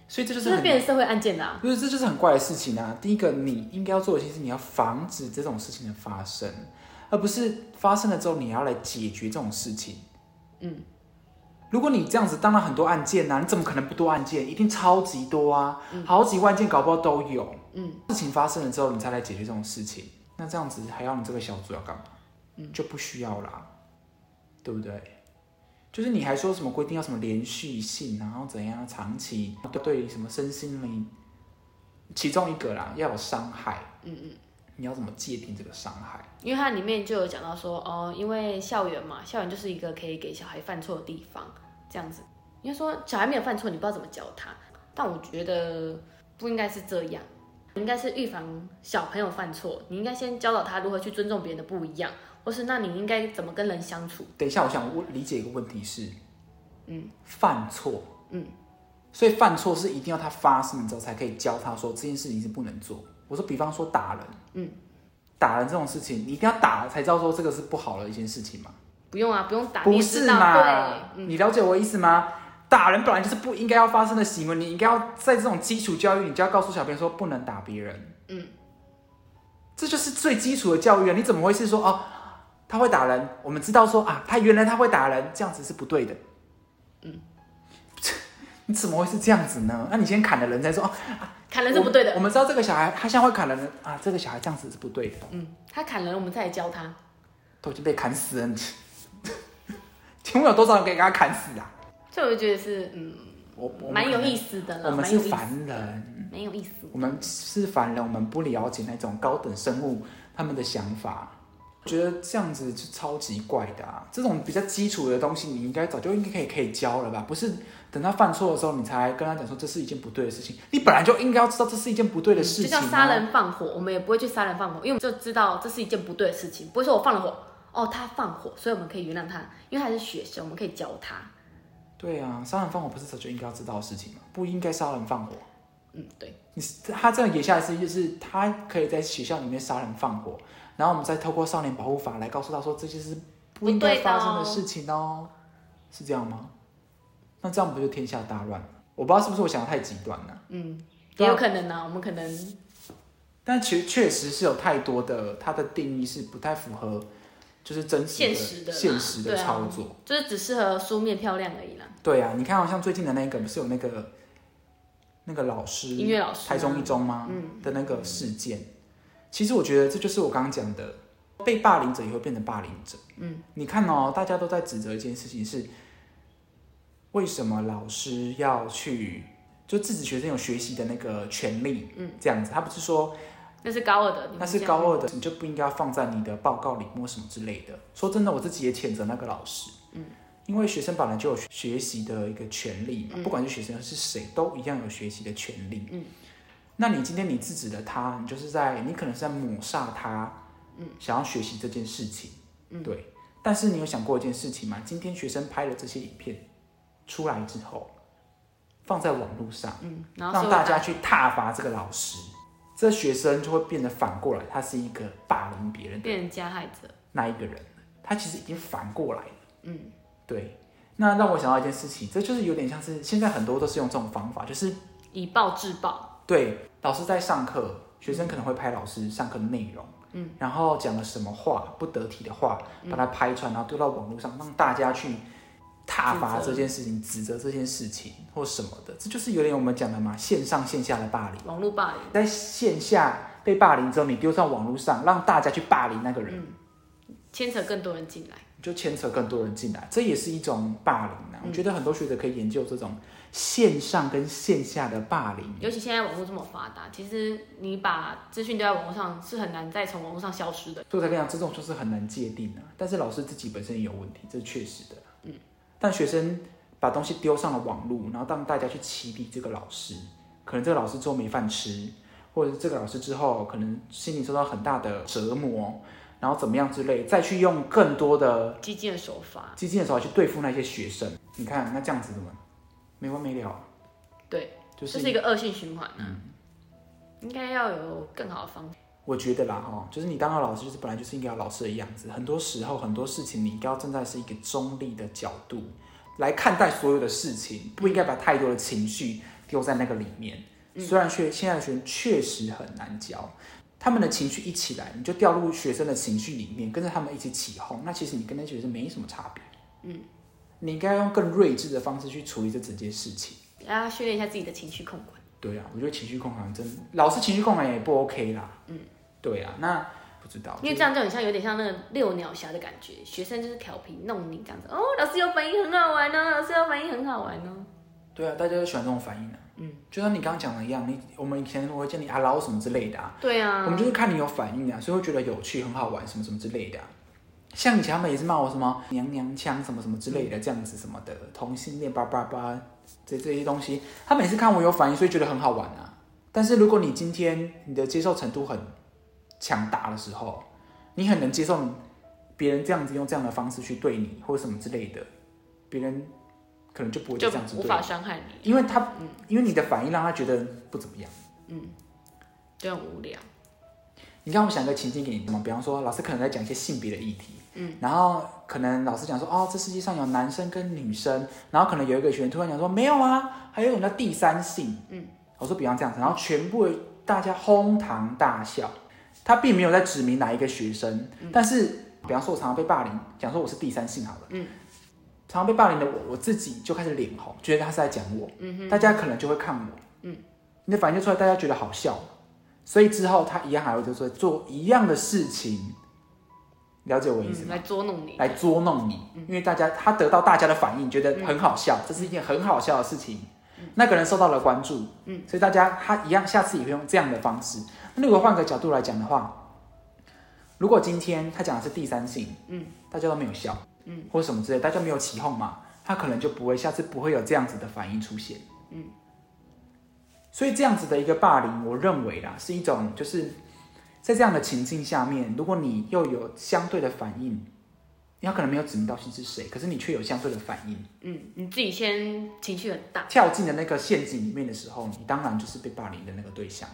所以这就是是变成社会案件啦。不是，这就是很怪的事情啊。第一个，你应该要做的其实你要防止这种事情的发生，而不是发生了之后你要来解决这种事情。嗯，如果你这样子，当然很多案件呐，你怎么可能不多案件？一定超级多啊，好几万件搞不好都有。嗯，事情发生了之后，你再来解决这种事情，那这样子还要你这个小组要干嘛？嗯，就不需要啦，对不对？就是你还说什么规定要什么连续性，然后怎样长期对什么身心灵，其中一个啦要有伤害，嗯嗯，你要怎么界定这个伤害？因为它里面就有讲到说，哦，因为校园嘛，校园就是一个可以给小孩犯错的地方，这样子。应该说小孩没有犯错，你不知道怎么教他，但我觉得不应该是这样，应该是预防小朋友犯错，你应该先教导他如何去尊重别人的不一样。或是，那你应该怎么跟人相处？等一下，我想我理解一个问题是，嗯，犯错，嗯，所以犯错是一定要他发生之后才可以教他说这件事情是不能做。我说，比方说打人，嗯，打人这种事情，你一定要打了才知道说这个是不好的一件事情吗？不用啊，不用打，不是嘛？你了解我意思吗？打人本来就是不应该要发生的行为，你应该要在这种基础教育，你就要告诉小朋友说不能打别人，嗯，这就是最基础的教育啊！你怎么会是说哦？他会打人，我们知道说啊，他原来他会打人，这样子是不对的。嗯，*laughs* 你怎么会是这样子呢？那你先砍了人再说哦，砍人是不对的。我们知道这个小孩他现在会砍人啊，这个小孩这样子是不对的。嗯，他砍人，我们再来教他。都已经被砍死了，*laughs* 请问有多少人可以给他砍死啊？这我就觉得是嗯，我蛮有意思的了。我们是凡人，没有意思。我们是凡人，我们不了解那种高等生物他们的想法。觉得这样子是超级怪的啊！这种比较基础的东西，你应该早就应该可以可以教了吧？不是等他犯错的时候，你才跟他讲说这是一件不对的事情。你本来就应该要知道这是一件不对的事情。就叫杀人放火，我们也不会去杀人放火，因为我们就知道这是一件不对的事情。不会说我放了火，哦，他放火，所以我们可以原谅他，因为他是学生，我们可以教他。对啊，杀人放火不是早就应该要知道的事情吗？不应该杀人放火。嗯，对。你他这样演下来是就是他可以在学校里面杀人放火。然后我们再透过少年保护法来告诉他说，这些是不应该发生的事情哦，是这样吗？那这样不就天下大乱？我不知道是不是我想的太极端了。嗯，也有可能呢。我们可能，但其实确实是有太多的，它的定义是不太符合，就是真实现实的现实的操作，就是只适合书面漂亮而已啦。对啊，你看，好像最近的那个不是有那个那个老师，音乐老师，台中一中吗？嗯，的那个事件。其实我觉得这就是我刚刚讲的，被霸凌者也会变成霸凌者。嗯，你看哦，大家都在指责一件事情是，为什么老师要去就制止学生有学习的那个权利？嗯，这样子，他不是说那是高二的，那是高二的，你就不应该放在你的报告里或什么之类的。说真的，我自己也谴责那个老师。嗯，因为学生本来就有学习的一个权利嘛，不管是学生是谁，都一样有学习的权利。嗯。那你今天你制止了他，你就是在你可能是在抹杀他，嗯，想要学习这件事情，嗯，对。但是你有想过一件事情吗？今天学生拍了这些影片出来之后，放在网络上，嗯，让大家去挞伐这个老师，这学生就会变得反过来，他是一个霸凌别人、变成加害者那一个人，他其实已经反过来了，嗯，对。那让我想到一件事情，这就是有点像是现在很多都是用这种方法，就是以暴制暴。对，老师在上课，学生可能会拍老师上课的内容，嗯，然后讲了什么话不得体的话，把它拍出来，然后丢到网络上，让大家去挞伐这件事情、指责这件事情或什么的，这就是有点我们讲的嘛，线上线下的霸凌。网络霸凌，在线下被霸凌之后，你丢上网络上，让大家去霸凌那个人，牵扯更多人进来，就牵扯更多人进来，这也是一种霸凌啊。我觉得很多学者可以研究这种线上跟线下的霸凌。尤其现在网络这么发达，其实你把资讯丢在网络上是很难再从网络上消失的。所以才这样，这种就是很难界定的。但是老师自己本身也有问题，这是确实的。嗯，但学生把东西丢上了网络，然后让大家去起底这个老师，可能这个老师之后没饭吃，或者是这个老师之后可能心里受到很大的折磨。然后怎么样之类，再去用更多的激进的手法，激进的手法去对付那些学生。你看，那这样子怎么没完没了？对，就是这是一个恶性循环嗯。应该要有更好的方法。我觉得啦，哈，就是你当个老师，就是本来就是应该要老师的样子。很多时候，很多事情你应该要站在是一个中立的角度来看待所有的事情，不应该把太多的情绪丢在那个里面。虽然学现在的学生确实很难教。他们的情绪一起来，你就掉入学生的情绪里面，跟着他们一起起哄。那其实你跟那些学生没什么差别。嗯，你应该用更睿智的方式去处理这整件事情。啊，训练一下自己的情绪控管。对啊，我觉得情绪控管真，老师情绪控管也不 OK 啦。嗯，对啊，那不知道，因为这样就很像有点像那个遛鸟侠的感觉，学生就是调皮弄你这样子。哦，老师有反应很好玩哦，老师有反应很好玩哦。对啊，大家都喜欢这种反应的。嗯，就像你刚刚讲的一样，你我们以前我会叫你啊老什么之类的啊。对啊。我们就是看你有反应啊，所以会觉得有趣、很好玩什么什么之类的。像以前他们也是骂我什么娘娘腔什么什么之类的这样子什么的同性恋叭叭叭这这些东西，他每次看我有反应，所以觉得很好玩啊。但是如果你今天你的接受程度很强大的时候，你很能接受别人这样子用这样的方式去对你或者什么之类的，别人。可能就不会这样子，无法伤害你，因为他，因为你的反应让他觉得不怎么样，嗯，就很无聊。你看，我想个情境给你嘛，比方说，老师可能在讲一些性别的议题，嗯，然后可能老师讲说，哦，这世界上有男生跟女生，然后可能有一个学员突然讲说，没有啊，还有人叫第三性，嗯，我说比方这样子，然后全部大家哄堂大笑，他并没有在指明哪一个学生，但是比方说，我常常被霸凌，讲说我是第三性好了，嗯。常常被霸凌的我，我自己就开始脸红，觉得他是在讲我。嗯哼，大家可能就会看我。嗯，你的反应就出来，大家觉得好笑，所以之后他一样还会就说做一样的事情，了解我意思吗？来捉弄你，来捉弄你，因为大家他得到大家的反应，觉得很好笑，这是一件很好笑的事情。那个人受到了关注，嗯，所以大家他一样，下次也会用这样的方式。那如果换个角度来讲的话，如果今天他讲的是第三性，嗯，大家都没有笑。嗯，或者什么之类，大家没有起哄嘛，他可能就不会下次不会有这样子的反应出现。嗯，所以这样子的一个霸凌，我认为啦，是一种就是在这样的情境下面，如果你又有相对的反应，你可能没有指名道姓是谁，可是你却有相对的反应。嗯，你自己先情绪很大，跳进了那个陷阱里面的时候，你当然就是被霸凌的那个对象，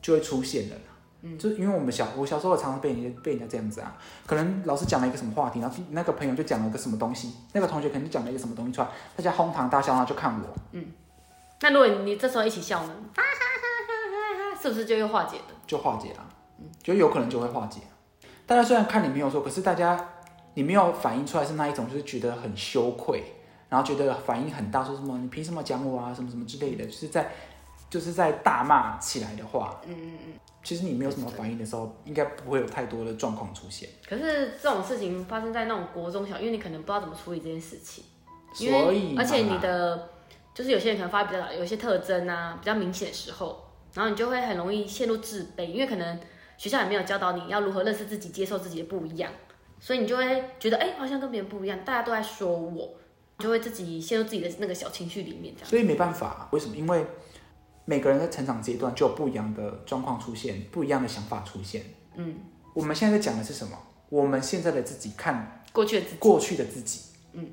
就会出现了。嗯就是因为我们小，我小时候常常被人家被人家这样子啊，可能老师讲了一个什么话题，然后那个朋友就讲了一个什么东西，那个同学可能就讲了一个什么东西出来，大家哄堂大笑，然后就看我。嗯，那如果你这时候一起笑呢？哈哈哈哈哈，是不是就又化解了？就化解了，嗯，就有可能就会化解。大家虽然看你没有说，可是大家你没有反应出来是那一种，就是觉得很羞愧，然后觉得反应很大，说什么你凭什么讲我啊，什么什么之类的，就是在就是在大骂起来的话。嗯嗯嗯。其实你没有什么反应的时候，应该不会有太多的状况出现。可是这种事情发生在那种国中小，因为你可能不知道怎么处理这件事情。所以，而且你的就是有些人可能发育比较早，有一些特征啊比较明显的时候，然后你就会很容易陷入自卑，因为可能学校也没有教导你要如何认识自己、接受自己的不一样，所以你就会觉得哎，好像跟别人不一样，大家都在说我，就会自己陷入自己的那个小情绪里面，这样。所以没办法，为什么？因为。每个人在成长阶段就有不一样的状况出现，不一样的想法出现。嗯，我们现在在讲的是什么？我们现在的自己看过去的自己，过去的自己。嗯，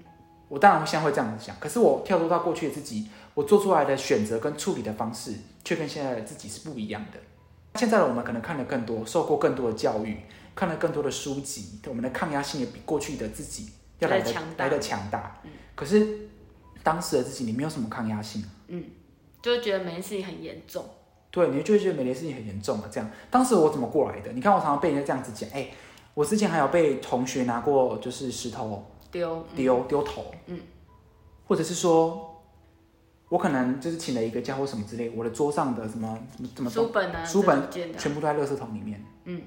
我当然现在会这样子想，可是我跳脱到过去的自己，我做出来的选择跟处理的方式，却跟现在的自己是不一样的。现在的我们可能看了更多，受过更多的教育，看了更多的书籍，我们的抗压性也比过去的自己要来的来的强大。嗯，可是当时的自己，你没有什么抗压性。嗯。就会觉得每件事情很严重，对，你就会觉得每件事情很严重啊。这样，当时我怎么过来的？你看，我常常被人家这样子讲，哎，我之前还有被同学拿过就是石头丢丢丢头，嗯，或者是说，我可能就是请了一个假或什么之类，我的桌上的什么什么书本啊，书本全部都在垃圾桶里面，嗯。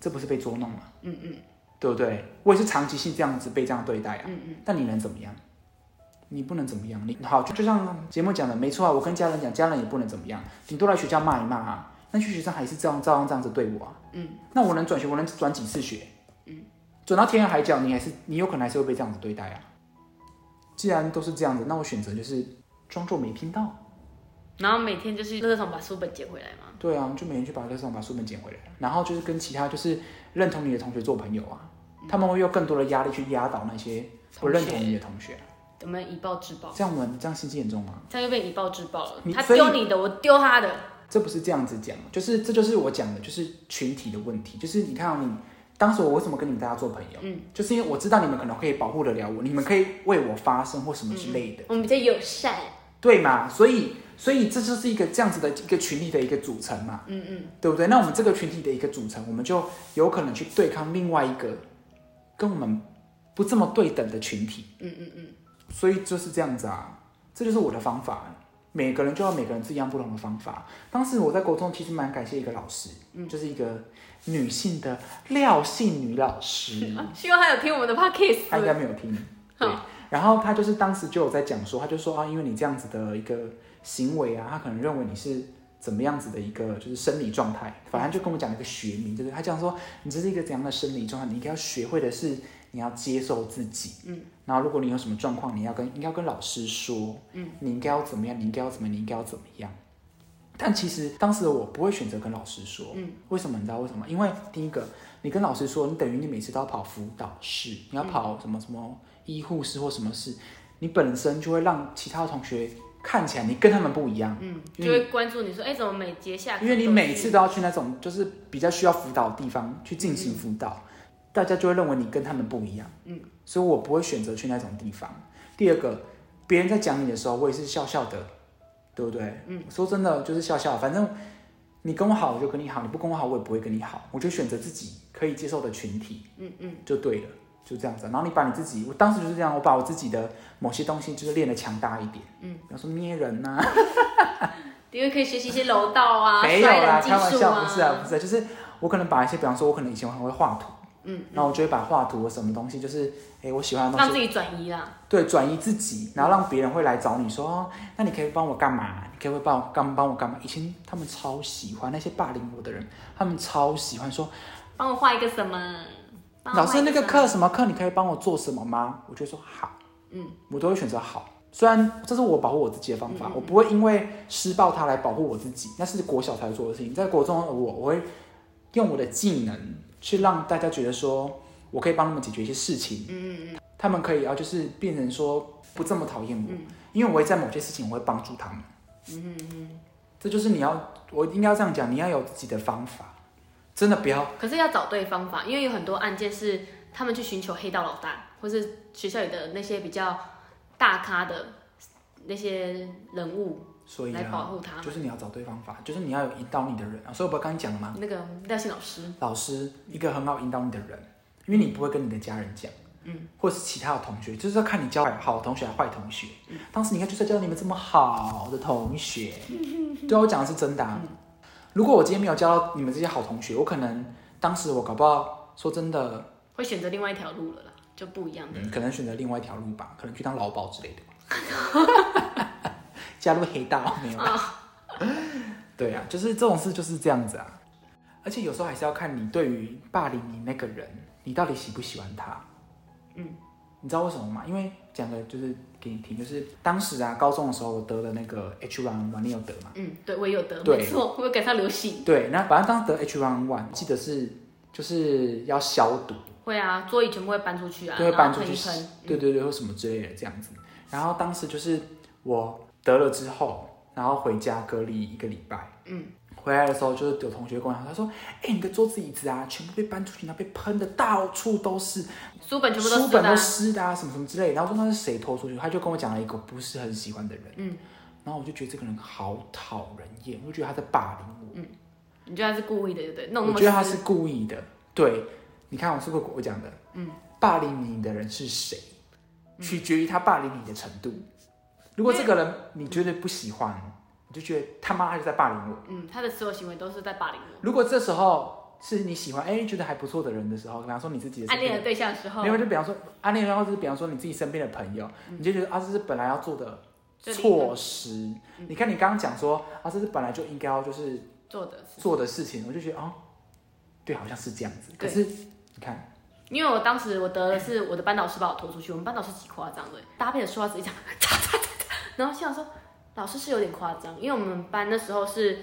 这不是被捉弄吗？嗯嗯。对不对？我也是长期性这样子被这样对待啊，嗯嗯，但你能怎么样？你不能怎么样，你好，就就像节目讲的，没错啊，我跟家人讲，家人也不能怎么样，顶多来学校骂一骂啊，那去学校还是照样照样这样子对我啊，嗯，那我能转学，我能转几次学？嗯，转到天涯海角，你还是你有可能还是会被这样子对待啊。既然都是这样子，那我选择就是装作没听到。然后每天就是垃圾桶把书本捡回来嘛。对啊，就每天去把垃圾桶把书本捡回来，然后就是跟其他就是认同你的同学做朋友啊，他们会用更多的压力去压倒那些不认同你的同学，我们以暴制暴，这样我们这样心机严重吗？这样又被以暴制暴了。他丢你的，我丢他的。这不是这样子讲，就是这就是我讲的，就是群体的问题，就是你看到、你当时我为什么跟你们大家做朋友，嗯，就是因为我知道你们可能可以保护得了我，你们可以为我发声或什么之类的，我们比较友善。对嘛？所以所以这就是一个这样子的一个群体的一个组成嘛，嗯嗯，对不对？那我们这个群体的一个组成，我们就有可能去对抗另外一个跟我们不这么对等的群体。嗯嗯嗯，所以就是这样子啊，这就是我的方法。每个人就要每个人自一样不同的方法。当时我在国中其实蛮感谢一个老师，嗯，就是一个女性的廖姓女老师，*laughs* 希望她有听我们的 podcast。她应该没有听。对，然后他就是当时就有在讲说，他就说啊，因为你这样子的一个行为啊，他可能认为你是怎么样子的一个就是生理状态，反正就跟我讲了一个学名，就是他讲说你这是一个怎样的生理状态，你应该要学会的是你要接受自己，嗯，然后如果你有什么状况，你要跟应该要跟老师说，嗯，你应该要怎么样，你应该要怎么样，你应该要怎么样。但其实当时的我不会选择跟老师说，嗯，为什么？你知道为什么？因为第一个，你跟老师说，你等于你每次都要跑辅导室，你要跑什么什么医护室或什么事，你本身就会让其他同学看起来你跟他们不一样，嗯，就会关注你说，哎，怎么每节下课因为你每次都要去那种就是比较需要辅导的地方去进行辅导，大家就会认为你跟他们不一样。嗯，所以我不会选择去那种地方。第二个，别人在讲你的时候，我也是笑笑的，对不对？嗯，说真的就是笑笑，反正你跟我好我就跟你好，你不跟我好我也不会跟你好，我就选择自己可以接受的群体，嗯嗯，就对了。就这样子，然后你把你自己，我当时就是这样，我把我自己的某些东西就是练得强大一点，嗯，比方说捏人呐、*laughs* 因为可以学习一些柔道啊、*laughs* 没有啦，开玩笑，不是啊，不是啊，就是我可能把一些，比方说，我可能以前很会画图，嗯，然后我就会把画图的什么东西，就是，哎，我喜欢的东西，让自己转移啦。对，转移自己，然后让别人会来找你说，哦，那你可以帮我干嘛？你可以帮我干帮我干嘛？以前他们超喜欢那些霸凌我的人，他们超喜欢说，帮我画一个什么？老师那个课什么课，你可以帮我做什么吗？我就说好，嗯，我都会选择好。虽然这是我保护我自己的方法，嗯我不会因为施暴他来保护我自己，那是国小才做的事情。在国中的我，我会用我的技能去让大家觉得说我可以帮他们解决一些事情，嗯嗯嗯，他们可以啊，就是变成说不这么讨厌我，因为我会在某些事情我会帮助他们。嗯嗯嗯。这就是你要，我应该要这样讲，你要有自己的方法，真的不要可是要找对方法，因为有很多案件是他们去寻求黑道老大，或是学校里的那些比较大咖的那些人物所以来保啊，护他。就是你要找对方法，就是你要有引导你的人啊。所以我不是刚刚讲了吗？那个廖信老师，老师一个很好引导你的人，因为你不会跟你的家人讲，嗯，或是其他的同学，就是要看你教好同学还是坏同学。当时你看就是要教你们这么好的同学，*laughs* 对啊，我讲的是真的、啊。如果我今天没有交到你们这些好同学，我可能当时我搞不好说真的，会选择另外一条路了啦，就不一样的。嗯，可能选择另外一条路吧，可能去当劳保之类的吧，*laughs* 加入黑道没有啦。对啊，就是这种事就是这样子啊。而且有时候还是要看你对于霸凌你那个人，你到底喜不喜欢他。嗯，你知道为什么吗？因为讲的就是给你听，就是当时啊，高中的时候我得了那个 H one one，你有得吗？嗯，对我也有得，对没错，我有赶上流行。对，那反正当时得 H one one，记得是就是要消毒，会啊，座椅全部会搬出去啊，对会搬出去喷。对对对，或什么之类的这样子。然后当时就是我得了之后，然后回家隔离一个礼拜，嗯，回来的时候就是有同学跟我讲，他说：“哎、你的桌子椅子啊，全部被搬出去，然后被喷的到处都是，书本全部都书本都。湿的啊，什么什么之类。”然后我说那是谁拖出去？他就跟我讲了一个不是很喜欢的人，嗯，然后我就觉得这个人好讨人厌，我就觉得他在霸凌我。你觉得他是故意的，对不对？弄那么我觉得他是故意的。对，你看我是不是我讲的？嗯，霸凌你的人是谁，取决于他霸凌你的程度。如果这个人你觉得不喜欢，你就觉得他妈他就在霸凌我。嗯，他的所有行为都是在霸凌我。如果这时候是你喜欢，哎，觉得还不错的人的时候，比方说你自己的暗恋的对象的时候，因为就比方说暗恋，然后就是比方说你自己身边的朋友，你就觉得啊，这是本来要做的措施。你看你刚刚讲说啊，这是本来就应该要就是做的做的事情，我就觉得哦，对，好像是这样子。可是你看，因为我当时我得的是我的班导师把我拖出去，我们班导师极夸张的，搭配的说话直接讲，*laughs* 然后心想说老师是有点夸张，因为我们班那时候是。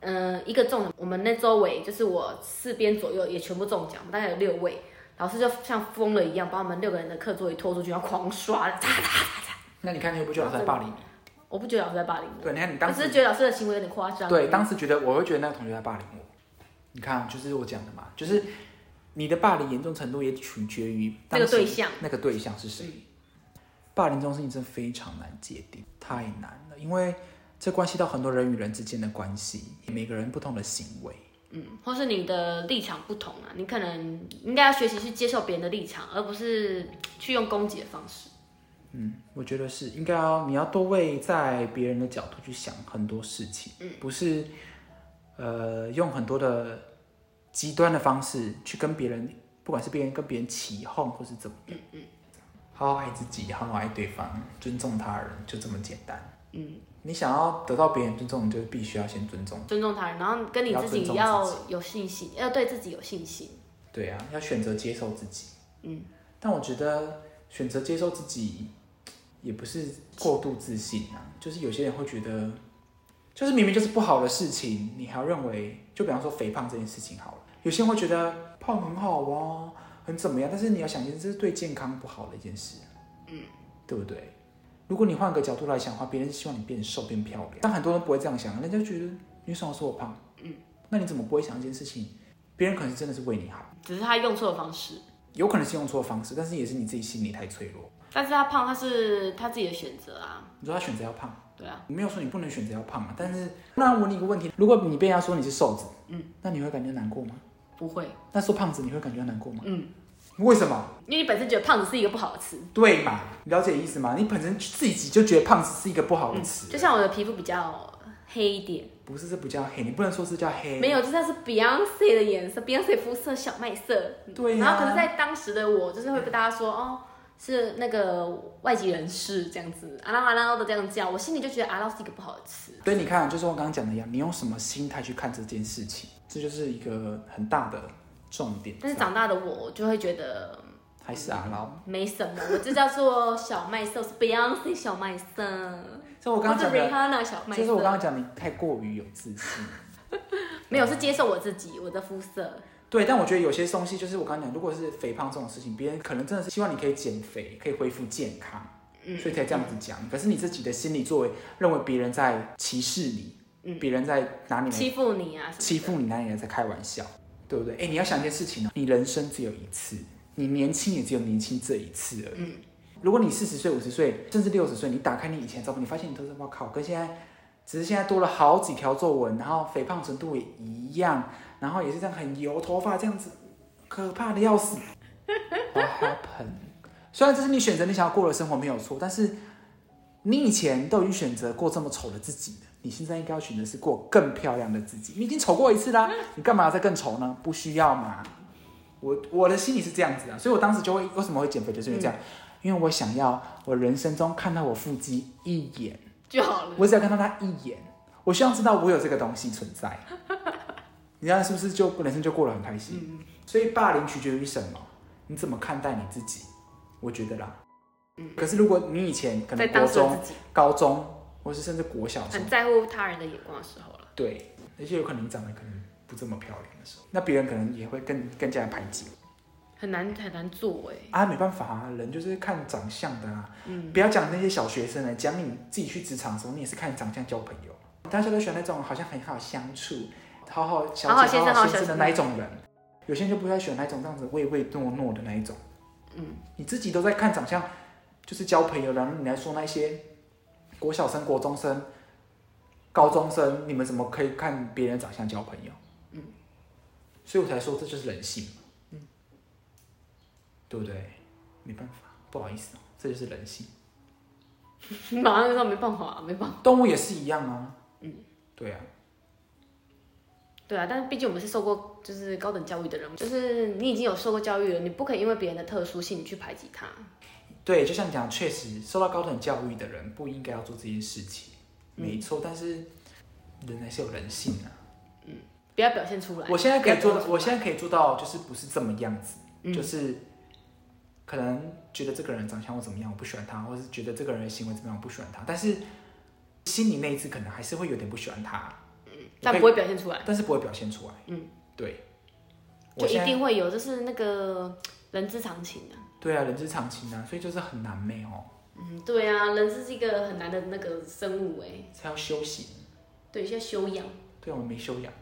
嗯，一个中奖，我们那周围就是我四边左右也全部中奖，大概有六位，老师就像疯了一样，把我们六个人的课桌椅拖出去，要狂刷，擦擦擦擦。那你看，你会不会觉得老师在霸凌你？我不觉得老师在霸凌我。对，你看你当时只是觉得老师的行为有点夸张。对，当时觉得我会觉得那个同学在霸凌我。你看，就是我讲的嘛，就是你的霸凌严重程度也取决于那个对象，那个对象是谁。霸凌这种事情真的非常难界定，太难了，因为。这关系到很多人与人之间的关系，每个人不同的行为，嗯，或是你的立场不同啊，你可能应该要学习去接受别人的立场，而不是去用攻击的方式。嗯，我觉得是应该要你要多为在别人的角度去想很多事情，嗯，不是呃用很多的极端的方式去跟别人，不管是别人跟别人起哄或是怎么，嗯嗯，好好爱自己，好好爱对方，尊重他人，就这么简单，嗯。你想要得到别人尊重，你就必须要先尊重尊重他人，然后跟你自己要有信心，要对自己有信心。对啊，要选择接受自己。嗯，但我觉得选择接受自己也不是过度自信啊，就是有些人会觉得，就是明明就是不好的事情，你还要认为，就比方说肥胖这件事情好了，有些人会觉得胖很好啊，很怎么样，但是你要想，这是对健康不好的一件事。嗯，对不对？如果你换个角度来想的话，别人希望你变瘦变漂亮，但很多人不会这样想，人家觉得你为什么说我胖？嗯，那你怎么不会想一件事情？别人可能是真的是为你好，只是他用错的方式，有可能是用错的方式，但是也是你自己心里太脆弱。但是他胖，他是他自己的选择啊。你说他选择要胖？对啊，我没有说你不能选择要胖啊。但是那我问你一个问题：如果你被人家说你是瘦子，嗯，那你会感觉难过吗？不会。那说胖子你会感觉难过吗？嗯。为什么？因为你本身觉得胖子是一个不好的词，对嘛？了解意思吗？你本身自己就觉得胖子是一个不好的词。就像我的皮肤比较黑一点，不是这不叫黑，你不能说是叫黑。没有，就像是 Beyonce 的颜色，Beyonce 肤色小麦色。对。然后可是，在当时的我，就是会被大家说哦，是那个外籍人士这样子，阿拉阿拉的这样叫，我心里就觉得阿拉是一个不好的词。所以你看，就是我刚刚讲的一样，你用什么心态去看这件事情，这就是一个很大的重点。但是长大的我就会觉得。还是阿劳，没什么，我这叫做小麦色，是 Beyonce 小麦色。*laughs* 这我刚刚讲的，这是我刚刚讲你太过于有自信。*laughs* 没有，是接受我自己，我的肤色。对，但我觉得有些东西，就是我刚刚讲，如果是肥胖这种事情，别人可能真的是希望你可以减肥，可以恢复健康，嗯，所以才这样子讲。可是你自己的心理作为，认为别人在歧视你，嗯，别人在拿你欺负你啊，欺负你，拿你在开玩笑，对不对？哎，你要想一件事情哦，你人生只有一次。你年轻也只有年轻这一次而已。如果你四十岁、五十岁，甚至六十岁，你打开你以前照片，你发现你都是我靠，跟现在只是现在多了好几条皱纹，然后肥胖程度也一样，然后也是这样很油，头发这样子，可怕的要死。What happened？虽然这是你选择你想要过的生活没有错，但是你以前都已经选择过这么丑的自己了，你现在应该要选择是过更漂亮的自己。你已经丑过一次啦，你干嘛要再更丑呢？不需要嘛。我我的心里是这样子啊，所以我当时就会为什么会减肥，就是因为这样，因为我想要我人生中看到我腹肌一眼就好了，我只要看到他一眼，我希望知道我有这个东西存在，*laughs* 你看是不是就人生就过得很开心？所以霸凌取决于什么？你怎么看待你自己？我觉得啦，嗯，可是如果你以前可能国中、高中，或是甚至国小，很在乎他人的眼光的时候了，对，而且有可能你长得可能。不这么漂亮的时候，那别人可能也会更更加排挤，很难很难做哎啊，没办法啊，人就是看长相的啊。嗯，不要讲那些小学生了，讲你自己去职场的时候，你也是看长相交朋友。大家都喜欢那种好像很好相处、好好小姐、好好先生的那一种人。有些人就不太喜欢那种这样子唯唯诺诺的那一种。嗯，你自己都在看长相，就是交朋友，然后你来说那些国小生、国中生、高中生，你们怎么可以看别人长相交朋友？所以我才说这就是人性。嗯，对不对？没办法，不好意思哦，这就是人性。*laughs* 马上就说没办法，没办法。动物也是一样啊。嗯，对啊。对啊，但是毕竟我们是受过就是高等教育的人，就是你已经有受过教育了，你不可以因为别人的特殊性去排挤他。对，就像你讲，确实受到高等教育的人不应该要做这件事情，没错。但是人还是有人性啊。嗯，不要表现出来。我现在可以做到，我现在可以做到，就是不是这么样子，就是可能觉得这个人长相或怎么样，我不喜欢他，或是觉得这个人的行为怎么样，我不喜欢他，但是心里那一次可能还是会有点不喜欢他。嗯但不会表现出来，但是不会表现出来。嗯，对，就一定会有，就是那个人之常情啊。对啊，人之常情啊，所以就是很难美哦。嗯，对啊，人是一个很难的那个生物哎。才要修行。对，需要修养。对我们没修养。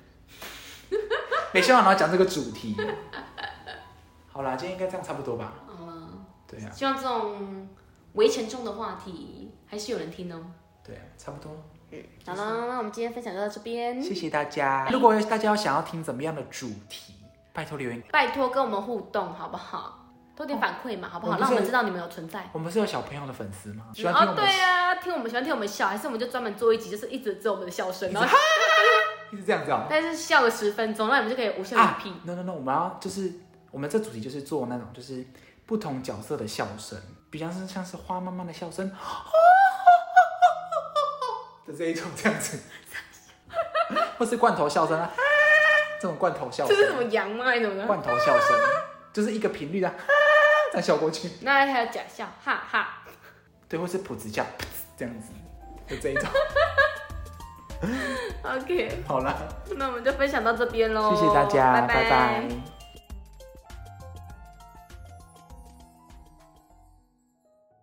*laughs* 没修养，然后讲这个主题。好啦，今天应该这样差不多吧。嗯。对啊。希望这种微沉重的话题还是有人听哦。对啊，差不多。嗯好了，那我们今天分享就到这边，谢谢大家。如果大家要想要听怎么样的主题，拜托留言，拜托跟我们互动好不好？多点反馈嘛，好不好？让我们知道你们有存在。我们是有小朋友的粉丝吗？喜欢听我们？对呀，听我们喜欢听我们笑，还是我们就专门做一集，就是一直只有我们的笑声，然后 *laughs* 一直这样子啊？但是笑个十分钟，那你们就可以无限的屁。No No No，我们要就是我们这主题就是做那种就是不同角色的笑声，比方是像是花妈妈的笑声。*laughs* 的这一种这样子，*laughs* 或是罐头笑声啊，这种罐头笑声，这是什么羊吗？还是什么？罐头笑声，就是一个频率的，再笑过去。*laughs* 那还有假笑，哈哈。对，或是普子笑，这样子，就这一种。*laughs* OK，好了，那我们就分享到这边喽，谢谢大家，拜拜。